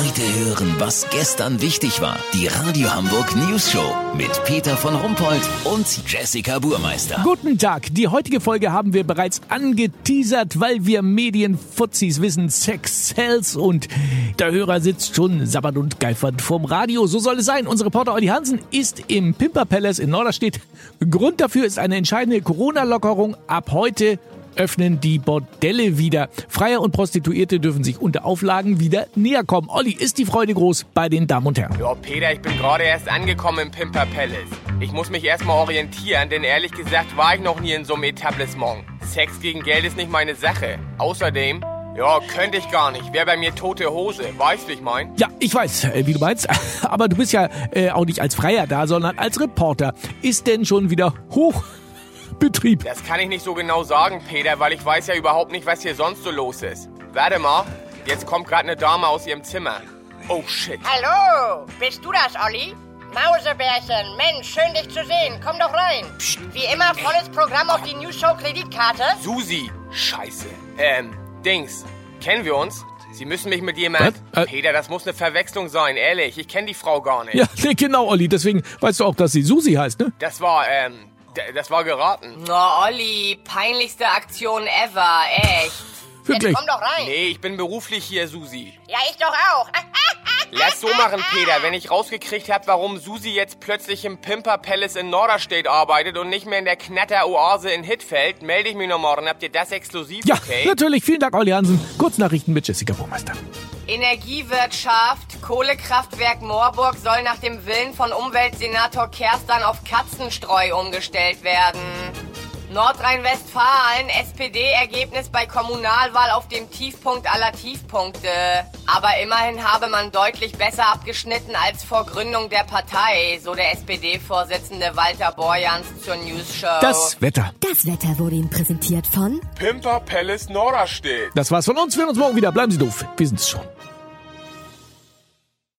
Heute hören, was gestern wichtig war. Die Radio Hamburg News Show mit Peter von Rumpold und Jessica Burmeister. Guten Tag. Die heutige Folge haben wir bereits angeteasert, weil wir Medienfuzis wissen, Sex sells und der Hörer sitzt schon sabbernd und geifert vorm Radio. So soll es sein. Unser Reporter Olli Hansen ist im Pimper Palace in Norderstedt. Grund dafür ist eine entscheidende Corona-Lockerung ab heute öffnen die Bordelle wieder. Freier und Prostituierte dürfen sich unter Auflagen wieder näher kommen. Olli, ist die Freude groß bei den Damen und Herren? Ja, Peter, ich bin gerade erst angekommen im Pimper Palace. Ich muss mich erstmal orientieren, denn ehrlich gesagt war ich noch nie in so einem Etablissement. Sex gegen Geld ist nicht meine Sache. Außerdem, ja, könnte ich gar nicht. Wäre bei mir tote Hose. Weißt du, ich mein? Ja, ich weiß, äh, wie du meinst. Aber du bist ja äh, auch nicht als Freier da, sondern als Reporter. Ist denn schon wieder hoch Betrieb. Das kann ich nicht so genau sagen, Peter, weil ich weiß ja überhaupt nicht, was hier sonst so los ist. Warte mal, jetzt kommt gerade eine Dame aus ihrem Zimmer. Oh shit. Hallo, bist du das, Olli? Mausebärchen, Mensch, schön dich zu sehen. Komm doch rein. Psst. Wie immer volles Programm auf die News Show Kreditkarte. Susi. Scheiße. Ähm, Dings. Kennen wir uns? Sie müssen mich mit jemand... Was? Äh- Peter, das muss eine Verwechslung sein, ehrlich. Ich kenne die Frau gar nicht. Ja, nee, genau, Olli. Deswegen weißt du auch, dass sie Susi heißt, ne? Das war, ähm, das war geraten. Oh, Olli, peinlichste Aktion ever, echt. Wirklich. Jetzt komm doch rein. Nee, ich bin beruflich hier, Susi. Ja, ich doch auch. Lass so machen, Peter. Wenn ich rausgekriegt hab, warum Susi jetzt plötzlich im Pimper Palace in Norderstedt arbeitet und nicht mehr in der Knatter-Oase in Hittfeld, melde ich mich noch morgen. Habt ihr das exklusiv, Ja, okay? natürlich. Vielen Dank, Olli Hansen. Kurznachrichten mit Jessica Burmeister. Energiewirtschaft, Kohlekraftwerk Moorburg soll nach dem Willen von Umweltsenator Kerstan auf Katzenstreu umgestellt werden. Nordrhein-Westfalen, SPD-Ergebnis bei Kommunalwahl auf dem Tiefpunkt aller Tiefpunkte. Aber immerhin habe man deutlich besser abgeschnitten als vor Gründung der Partei, so der SPD-Vorsitzende Walter Borjans zur News Show. Das Wetter. Das Wetter wurde Ihnen präsentiert von Pimper Palace Norderstedt. Das war's von uns. Wir sehen uns morgen wieder. Bleiben Sie doof. Wir sind's schon.